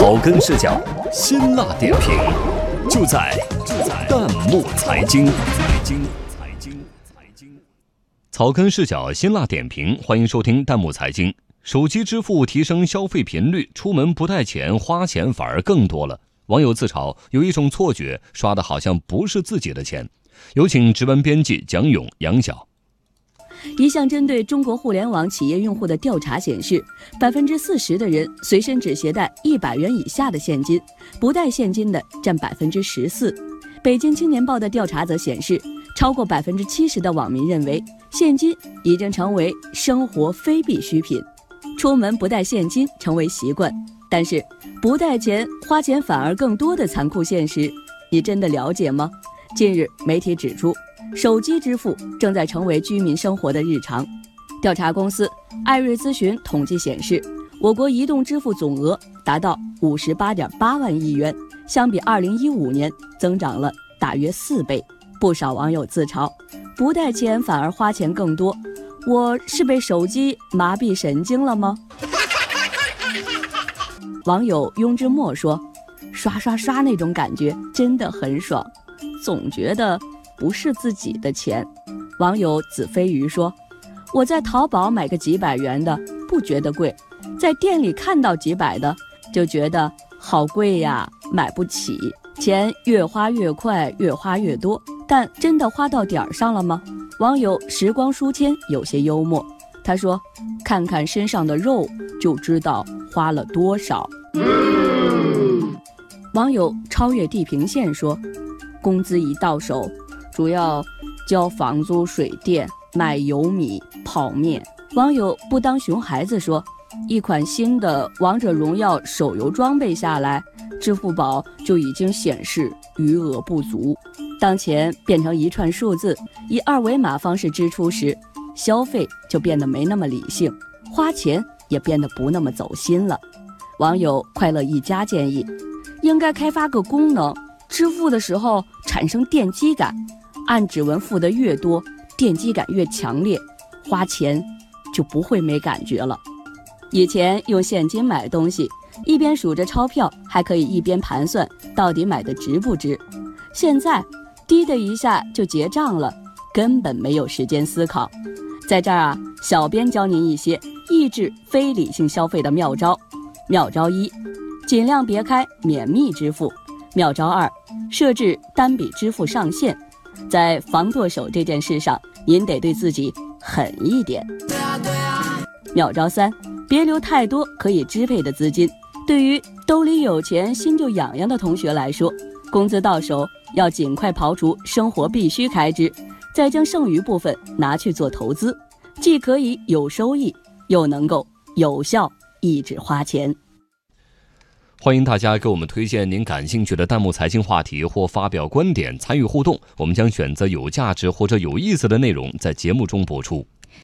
草根视角，辛辣点评，就在就在弹幕财经。财经财经财经，草根视角，辛辣点评，欢迎收听弹幕财经。手机支付提升消费频率，出门不带钱，花钱反而更多了。网友自嘲有一种错觉，刷的好像不是自己的钱。有请值班编辑蒋勇、杨晓。一项针对中国互联网企业用户的调查显示，百分之四十的人随身只携带一百元以下的现金，不带现金的占百分之十四。北京青年报的调查则显示，超过百分之七十的网民认为现金已经成为生活非必需品，出门不带现金成为习惯。但是，不带钱花钱反而更多的残酷现实，你真的了解吗？近日，媒体指出。手机支付正在成为居民生活的日常。调查公司艾瑞咨询统计显示，我国移动支付总额达到五十八点八万亿元，相比二零一五年增长了大约四倍。不少网友自嘲，不带钱反而花钱更多，我是被手机麻痹神经了吗？网友雍之墨说：“刷刷刷那种感觉真的很爽，总觉得。”不是自己的钱，网友子飞鱼说：“我在淘宝买个几百元的不觉得贵，在店里看到几百的就觉得好贵呀，买不起。钱越花越快，越花越多，但真的花到点儿上了吗？”网友时光书签有些幽默，他说：“看看身上的肉就知道花了多少。”网友超越地平线说：“工资一到手。”主要交房租、水电、买油米、泡面。网友不当熊孩子说，一款新的王者荣耀手游装备下来，支付宝就已经显示余额不足。当钱变成一串数字，以二维码方式支出时，消费就变得没那么理性，花钱也变得不那么走心了。网友快乐一家建议，应该开发个功能，支付的时候产生电击感。按指纹付的越多，电击感越强烈，花钱就不会没感觉了。以前用现金买东西，一边数着钞票，还可以一边盘算到底买的值不值。现在，滴的一下就结账了，根本没有时间思考。在这儿啊，小编教您一些抑制非理性消费的妙招。妙招一，尽量别开免密支付。妙招二，设置单笔支付上限。在防剁手这件事上，您得对自己狠一点。妙招三：别留太多可以支配的资金。对于兜里有钱心就痒痒的同学来说，工资到手要尽快刨除生活必需开支，再将剩余部分拿去做投资，既可以有收益，又能够有效抑制花钱。欢迎大家给我们推荐您感兴趣的弹幕财经话题或发表观点参与互动，我们将选择有价值或者有意思的内容在节目中播出。